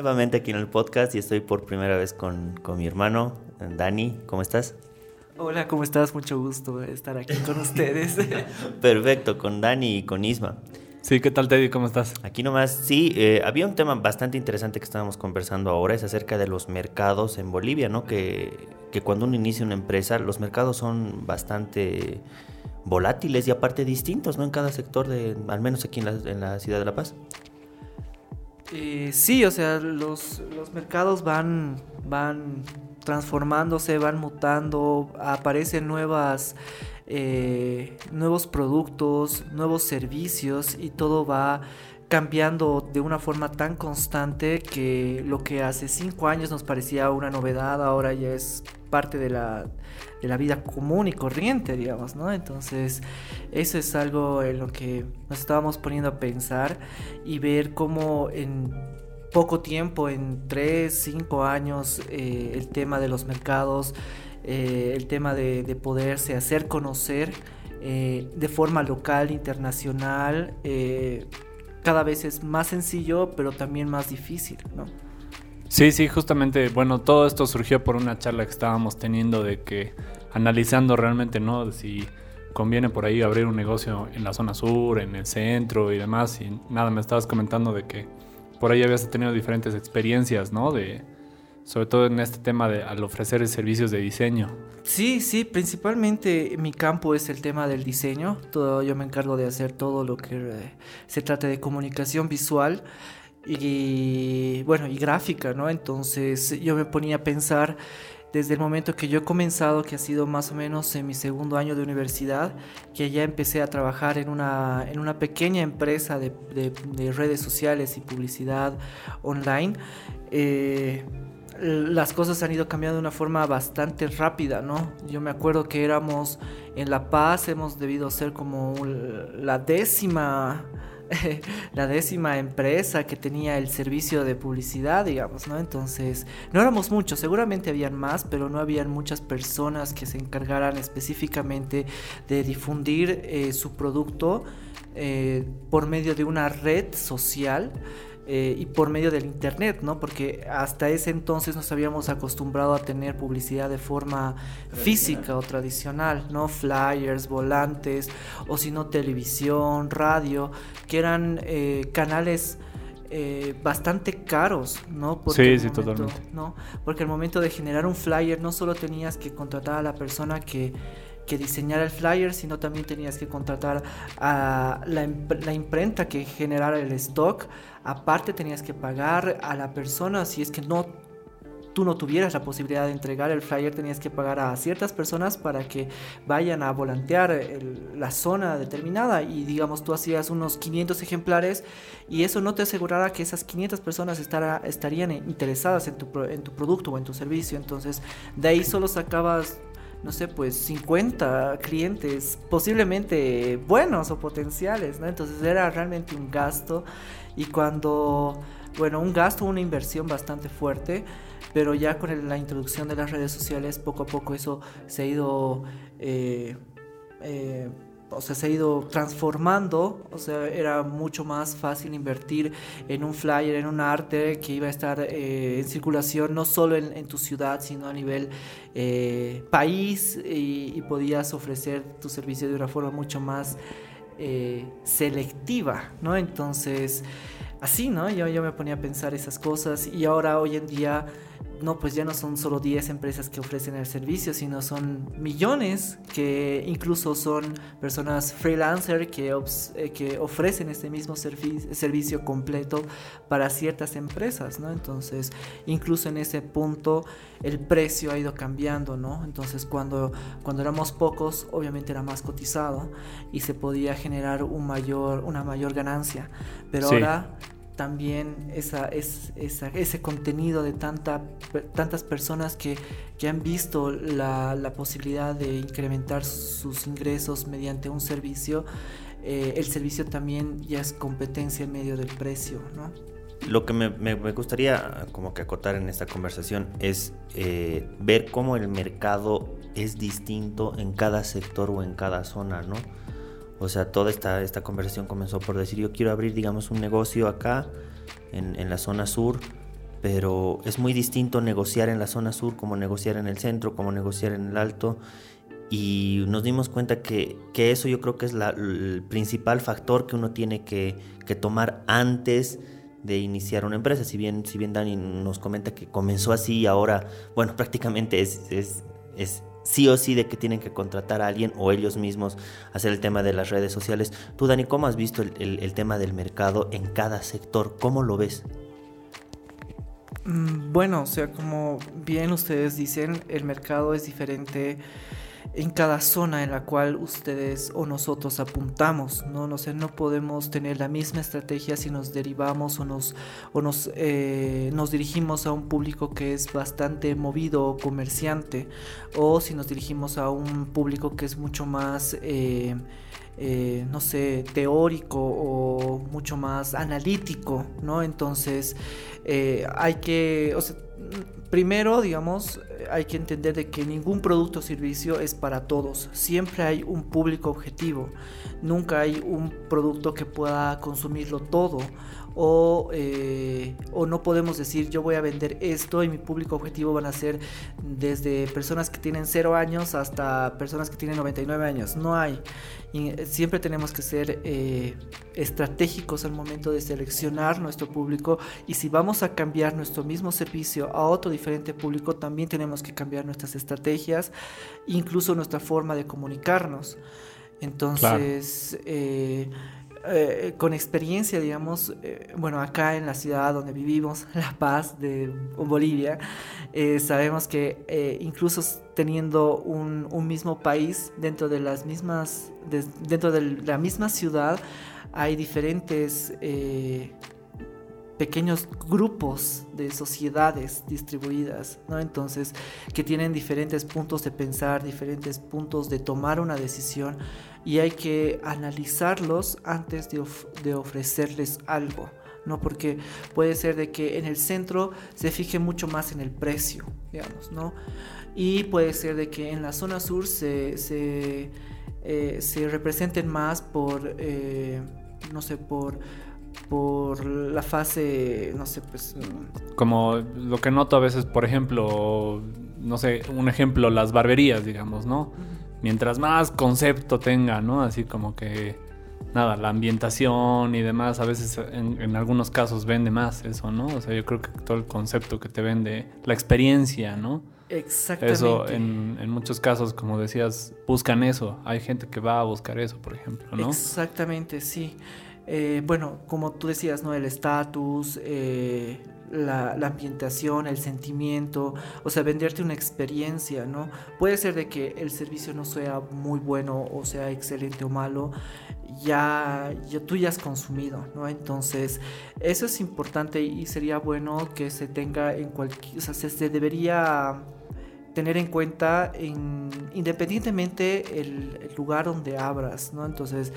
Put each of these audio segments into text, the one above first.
Nuevamente aquí en el podcast y estoy por primera vez con, con mi hermano, Dani. ¿Cómo estás? Hola, ¿cómo estás? Mucho gusto estar aquí con ustedes. Perfecto, con Dani y con Isma. Sí, ¿qué tal Teddy? ¿Cómo estás? Aquí nomás, sí, eh, había un tema bastante interesante que estábamos conversando ahora, es acerca de los mercados en Bolivia, ¿no? Que, que cuando uno inicia una empresa, los mercados son bastante volátiles y aparte distintos, ¿no? En cada sector, de, al menos aquí en la, en la ciudad de La Paz. Eh, sí, o sea, los, los mercados van, van transformándose, van mutando, aparecen nuevas, eh, nuevos productos, nuevos servicios y todo va cambiando de una forma tan constante que lo que hace cinco años nos parecía una novedad ahora ya es parte de la, de la vida común y corriente, digamos, ¿no? Entonces, eso es algo en lo que nos estábamos poniendo a pensar y ver cómo en poco tiempo, en 3, 5 años, eh, el tema de los mercados, eh, el tema de, de, poderse hacer conocer eh, de forma local, internacional, cada vez es más sencillo, pero también más difícil, ¿no? Sí, sí, justamente, bueno, todo esto surgió por una charla que estábamos teniendo de que analizando realmente, ¿no? Si conviene por ahí abrir un negocio en la zona sur, en el centro y demás. Y nada, me estabas comentando de que por ahí habías tenido diferentes experiencias, ¿no? De, sobre todo en este tema de al ofrecer servicios de diseño. Sí, sí, principalmente mi campo es el tema del diseño. Todo, yo me encargo de hacer todo lo que eh, se trata de comunicación visual y bueno, y gráfica, ¿no? Entonces yo me ponía a pensar desde el momento que yo he comenzado, que ha sido más o menos en mi segundo año de universidad, que ya empecé a trabajar en una, en una pequeña empresa de, de, redes sociales y publicidad online, eh, las cosas han ido cambiando de una forma bastante rápida, ¿no? Yo me acuerdo que éramos en La Paz, hemos debido ser como la décima la décima empresa que tenía el servicio de publicidad, digamos, ¿no? Entonces, no éramos muchos, seguramente habían más, pero no habían muchas personas que se encargaran específicamente de difundir eh, su producto eh, por medio de una red social. Eh, y por medio del internet, ¿no? Porque hasta ese entonces nos habíamos acostumbrado a tener publicidad de forma física o tradicional, ¿no? Flyers, volantes, o si no televisión, radio, que eran eh, canales eh, bastante caros, ¿no? Porque sí, sí, totalmente. ¿no? Porque al momento de generar un flyer no solo tenías que contratar a la persona que que diseñara el flyer, sino también tenías que contratar a la, imprenta que generara el stock. Aparte tenías que pagar a la persona si es que no tú no tuvieras la posibilidad de entregar el flyer, tenías que pagar a ciertas personas para que vayan a volantear la zona determinada y digamos tú hacías unos 500 ejemplares y eso no te asegurara que esas 500 personas estará, estarían interesadas en tu, en tu producto o en tu servicio. Entonces de ahí solo sacabas no sé, pues 50 clientes posiblemente buenos o potenciales, ¿no? Entonces era realmente un gasto y cuando, bueno, un gasto, una inversión bastante fuerte, pero ya con la introducción de las redes sociales, poco a poco eso se ha ido... Eh, eh, o sea, se ha ido transformando, o sea, era mucho más fácil invertir en un flyer, en un arte que iba a estar eh, en circulación no solo en, tu ciudad, sino a nivel eh, país y, podías ofrecer tu servicio de una forma mucho más eh, selectiva, ¿no? Entonces, así, ¿no? Yo, yo me ponía a pensar esas cosas y ahora hoy en día no, pues ya no son solo 10 empresas que ofrecen el servicio, sino son millones que incluso son personas freelancer que, eh, que ofrecen este mismo servicio completo para ciertas empresas, ¿no? Entonces, incluso en ese punto el precio ha ido cambiando, ¿no? Entonces, cuando, cuando éramos pocos, obviamente era más cotizado y se podía generar un mayor, una mayor ganancia, pero ahora también esa, es, ese contenido de tanta, tantas personas que, que han visto la, la, posibilidad de incrementar sus ingresos mediante un servicio, eh, el servicio también ya es competencia en medio del precio, ¿no? Lo que me, me, gustaría como que acotar en esta conversación es eh, ver cómo el mercado es distinto en cada sector o en cada zona, ¿no? O sea, toda esta, esta conversación comenzó por decir, yo quiero abrir, digamos, un negocio acá, en, en la zona sur, pero es muy distinto negociar en la zona sur como negociar en el centro, como negociar en el alto. Y nos dimos cuenta que, eso yo creo que es el principal factor que uno tiene que, tomar antes de iniciar una empresa. Si bien, si bien Dani nos comenta que comenzó así y ahora, bueno, prácticamente es, es sí o sí de que tienen que contratar a alguien o ellos mismos hacer el tema de las redes sociales. Tú, Dani, ¿cómo has visto el tema del mercado en cada sector? ¿Cómo lo ves? Mm, bueno, o sea, como bien ustedes dicen, el mercado es diferente en cada zona en la cual ustedes o nosotros apuntamos, ¿no? No, sé, no podemos tener la misma estrategia si nos derivamos o nos, o nos, eh, nos dirigimos a un público que es bastante movido o comerciante, o si nos dirigimos a un público que es mucho más... Eh, eh, no sé, teórico o mucho más analítico, ¿no? Entonces, hay que, o sea, primero, digamos, hay que entender de que ningún producto o servicio es para todos. Siempre hay un público objetivo. Nunca hay un producto que pueda consumirlo todo o, eh, o no podemos decir yo voy a vender esto y mi público objetivo van a ser desde personas que tienen 0 años hasta personas que tienen 99 años. No hay. Y eh, siempre tenemos que ser eh, estratégicos al momento de seleccionar nuestro público y si vamos a cambiar nuestro mismo servicio a otro diferente público, también tenemos que cambiar nuestras estrategias, incluso nuestra forma de comunicarnos. Entonces, eh, con experiencia, digamos, eh, bueno, acá en la ciudad donde vivimos, La Paz de Bolivia, eh, sabemos que incluso teniendo un, mismo país dentro de las mismas, dentro de la misma ciudad, hay diferentes pequeños grupos de sociedades distribuidas, ¿no? Entonces, que tienen diferentes puntos de pensar, diferentes puntos de tomar una decisión y hay que analizarlos antes de, ofrecerles algo. ¿no? Porque puede ser de que en el centro se fije mucho más en el precio, digamos, ¿no? Y puede ser de que en la zona sur se, se, eh, representen más por, eh, no sé, por por la fase, no sé, pues... Como lo que noto a veces, por ejemplo, no sé, un ejemplo, las barberías, digamos, ¿no? Mientras más concepto tenga, ¿no? Así como que, nada, la ambientación y demás, a veces en, algunos casos vende más eso, ¿no? O sea, yo creo que todo el concepto que te vende, la experiencia, ¿no? Exactamente. Eso, en, en, muchos casos, como decías, buscan eso. Hay gente que va a buscar eso, por ejemplo, ¿no? Exactamente, sí. Eh, bueno, como tú decías, ¿no? El estatus, eh, la, ambientación, el sentimiento, o sea, venderte una experiencia, ¿no? Puede ser de que el servicio no sea muy bueno o sea excelente o malo, ya, ya tú ya has consumido, ¿no? Entonces, eso es importante y sería bueno que se tenga en cualquier, o sea, se, debería tener en cuenta independientemente el, el lugar donde abras, ¿no? Entonces,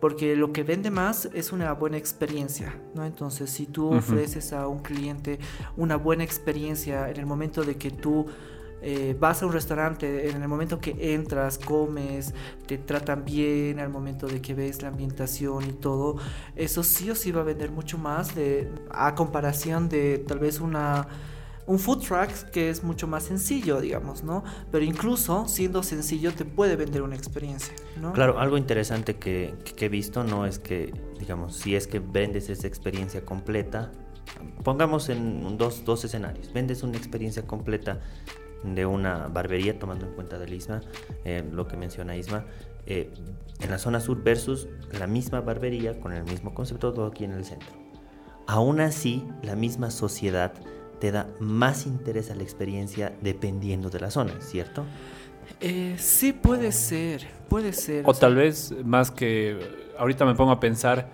porque lo que vende más es una buena experiencia, ¿no? Entonces, si tú ofreces a un cliente una buena experiencia en el momento de que tú eh, vas a un restaurante, en el momento que entras, comes, te tratan bien, al momento de que ves la ambientación y todo, eso sí o sí va a vender mucho más de, a comparación de tal vez una un food truck que es mucho más sencillo, digamos, ¿no? Pero incluso siendo sencillo te puede vender una experiencia, ¿no? Claro, algo interesante que, he visto, ¿no? Es que, digamos, si es que vendes esa experiencia completa, pongamos en dos, dos escenarios, vendes una experiencia completa de una barbería, tomando en cuenta del ISMA, eh, lo que menciona ISMA, eh, en la zona sur versus la misma barbería con el mismo concepto, todo aquí en el centro. Aún así, la misma sociedad te da más interés a la experiencia dependiendo de la zona, ¿cierto? Eh, sí, puede ser, puede ser. O, tal vez más que, ahorita me pongo a pensar,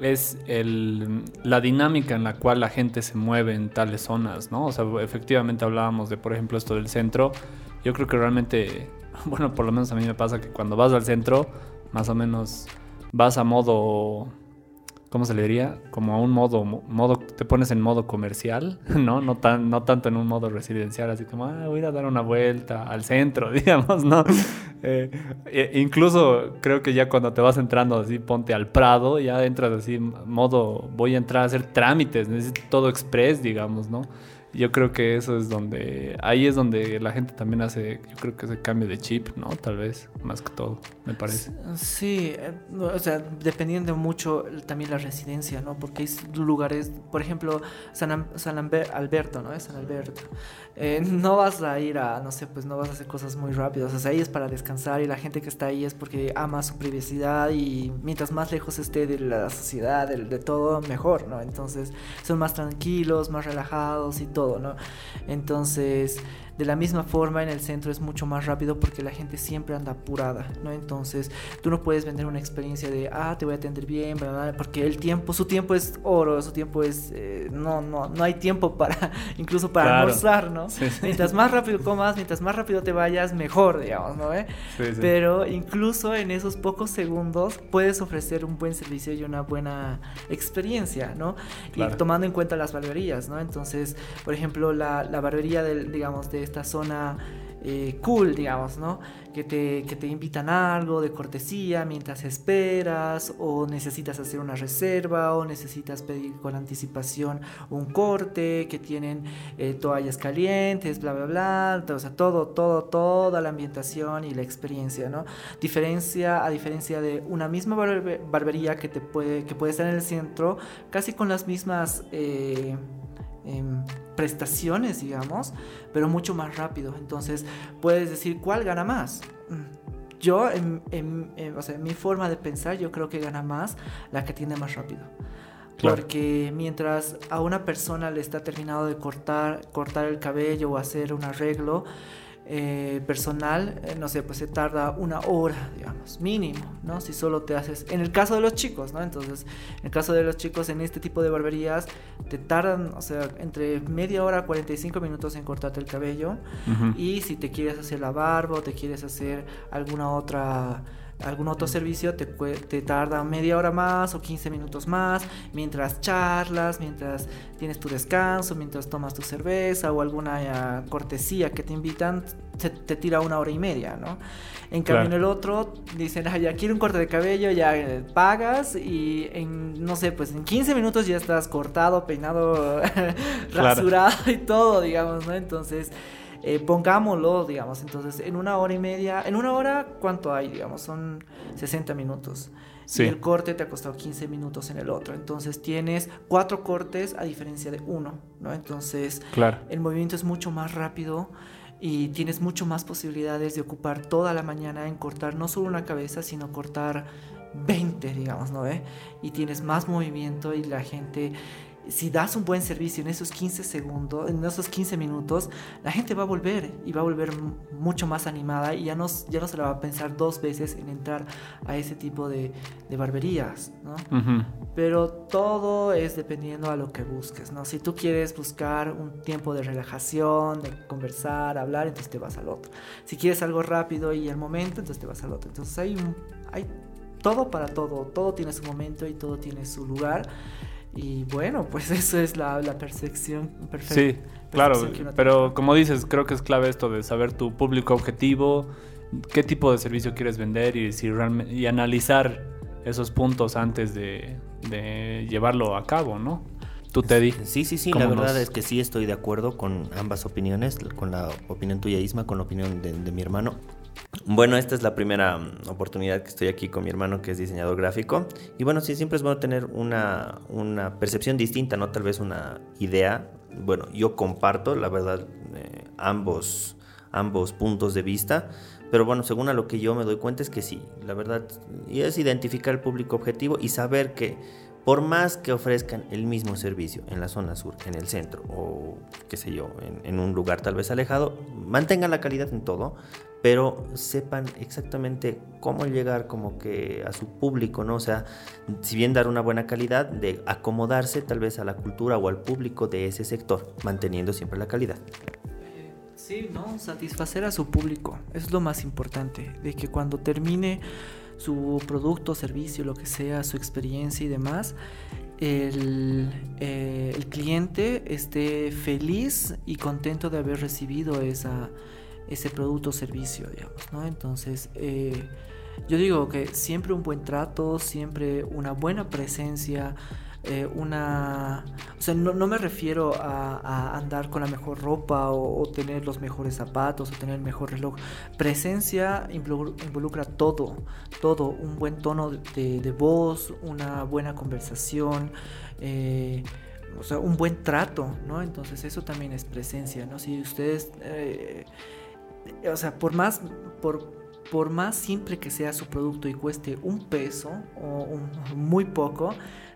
es el, la dinámica en la cual la gente se mueve en tales zonas, ¿no? O sea, efectivamente hablábamos de, por ejemplo, esto del centro. Yo creo que realmente, bueno, por lo menos a mí me pasa que cuando vas al centro, más o menos vas a modo ¿cómo se le diría? Como a un modo, modo, te pones en modo comercial, ¿no? No, tan, no tanto en un modo residencial, así como, ah, voy a dar una vuelta al centro, digamos, ¿no? Eh, e incluso creo que ya cuando te vas entrando así, ponte al Prado, ya entras así, modo, voy a entrar a hacer trámites, necesito todo express, digamos, ¿no? Yo creo que eso es donde, ahí es donde la gente también hace, yo creo que ese cambio de chip, ¿no? Tal vez, más que todo, me parece. Sí, eh, o sea, dependiendo mucho también la residencia, ¿no? Porque hay lugares, por ejemplo, San, San Alberto, ¿no? San Alberto. No vas a ir a, no sé, pues no vas a hacer cosas muy rápidas, o sea, ahí es para descansar y la gente que está ahí es porque ama su privacidad y mientras más lejos esté de la sociedad, de, de todo, mejor, ¿no? Entonces son más tranquilos, más relajados y todo todo, ¿no? Entonces, de la misma forma, en el centro es mucho más rápido porque la gente siempre anda apurada, ¿no? Entonces, tú no puedes vender una experiencia de, ah, te voy a atender bien, ¿verdad? porque el tiempo, su tiempo es oro, su tiempo es, eh, no, no, no hay tiempo para, incluso para almorzar, ¿no? Mientras más rápido comas, mientras más rápido te vayas, mejor, digamos, ¿no? ¿Eh? Pero incluso en esos pocos segundos puedes ofrecer un buen servicio y una buena experiencia, ¿no? Y tomando en cuenta las barberías, ¿no? Entonces, por ejemplo, la, la barbería del, digamos, de esta zona eh, cool, digamos, ¿no? Que te, que te invitan algo de cortesía mientras esperas, o necesitas hacer una reserva, o necesitas pedir con anticipación un corte, que tienen eh, toallas calientes, bla, bla, bla, o sea, todo, todo, toda la ambientación y la experiencia, ¿no? Diferencia, a diferencia de una misma barbería que, te puede, que puede estar en el centro, casi con las mismas... Eh, em, prestaciones, digamos, pero mucho más rápido. Entonces, puedes decir cuál gana más. Mm. Yo, en, o sea, en mi forma de pensar, yo creo que gana más la que tiene más rápido. Porque mientras a una persona le está terminado de cortar, cortar el cabello o hacer un arreglo, eh, personal, eh, no sé, pues se tarda una hora, digamos, mínimo, ¿no? Si solo te haces, en el caso de los chicos, ¿no? Entonces, en el caso de los chicos en este tipo de barberías, te tardan, o sea, entre media hora, 45 minutos en cortarte el cabello. Y si te quieres hacer la barba o te quieres hacer alguna otra algún otro servicio te, te, tarda media hora más o 15 minutos más, mientras charlas, mientras tienes tu descanso, mientras tomas tu cerveza o alguna eh, cortesía que te invitan, te, te, tira una hora y media, ¿no? En cambio en el otro dicen, ah, ya quiero un corte de cabello, ya eh, pagas y en, no sé, pues en 15 minutos ya estás cortado, peinado, rasurado y todo, digamos, ¿no? Entonces... Eh, pongámoslo, digamos, entonces en una hora y media, en una hora, ¿cuánto hay? Digamos, son 60 minutos. Y el corte te ha costado 15 minutos en el otro. Entonces tienes cuatro cortes a diferencia de uno, ¿no? Entonces claro. el movimiento es mucho más rápido y tienes mucho más posibilidades de ocupar toda la mañana en cortar no solo una cabeza, sino cortar 20, digamos, ¿no? ¿Eh? Y tienes más movimiento y la gente si das un buen servicio en esos 15 segundos, en esos 15 minutos, la gente va a volver y va a volver mucho más animada y ya no, ya no se la va a pensar dos veces en entrar a ese tipo de, de barberías, ¿no? Pero todo es dependiendo a lo que busques, ¿no? Si tú quieres buscar un tiempo de relajación, de conversar, hablar, entonces te vas al otro. Si quieres algo rápido y al momento, entonces te vas al otro. Entonces hay, hay todo para todo, todo tiene su momento y todo tiene su lugar. Y bueno, pues eso es la, percepción perfecta. Sí, claro, pero como dices, creo que es clave esto de saber tu público objetivo, qué tipo de servicio quieres vender y, si realmente, y analizar esos puntos antes de, llevarlo a cabo, ¿no? Tú, Teddy. Sí, sí, sí, la verdad es que sí estoy de acuerdo con ambas opiniones, con la opinión tuya, Isma, con la opinión de mi hermano. Bueno, esta es la primera mm, oportunidad que estoy aquí con mi hermano que es diseñador gráfico. Y bueno, sí, siempre es bueno tener una, una percepción distinta, ¿no? Tal vez una idea. Bueno, yo comparto, la verdad, eh, ambos, ambos puntos de vista. Pero bueno, según a lo que yo me doy cuenta es que sí, la verdad, es identificar el público objetivo y saber que por más que ofrezcan el mismo servicio en la zona sur, en el centro o qué sé yo, en, un lugar tal vez alejado, mantengan la calidad en todo, pero sepan exactamente cómo llegar como que a su público, ¿no? O sea, si bien dar una buena calidad, de acomodarse tal vez a la cultura o al público de ese sector, manteniendo siempre la calidad. Sí, no, satisfacer a su público, es lo más importante, de que cuando termine su producto, servicio, lo que sea, su experiencia y demás, el, eh, el cliente esté feliz y contento de haber recibido esa, ese producto o servicio, digamos, ¿no? Entonces, eh, yo digo que siempre un buen trato, siempre una buena presencia, eh, una... O sea, no, me refiero a, andar con la mejor ropa o, tener los mejores zapatos o tener el mejor reloj. Presencia involucra todo, todo. Un buen tono de, voz, una buena conversación. Eh, o sea, un buen trato, ¿no? Entonces eso también es presencia, ¿no? Si ustedes, o sea, por más, por, por más simple que sea su producto y cueste un peso o muy poco,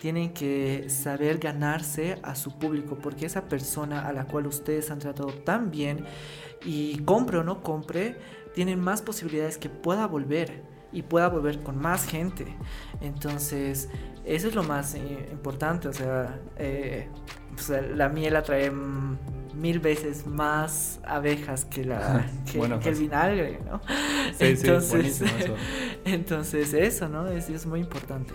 tienen que saber ganarse a su público porque esa persona a la cual ustedes han tratado tan bien y compre o no compre, tienen más posibilidades que pueda volver y pueda volver con más gente. Entonces, eso es lo más eh, importante. O sea, eh, la miel atrae mil veces más abejas que, la, que, el pues. vinagre, ¿no? entonces, eso. entonces, eso, ¿no? Es, es muy importante.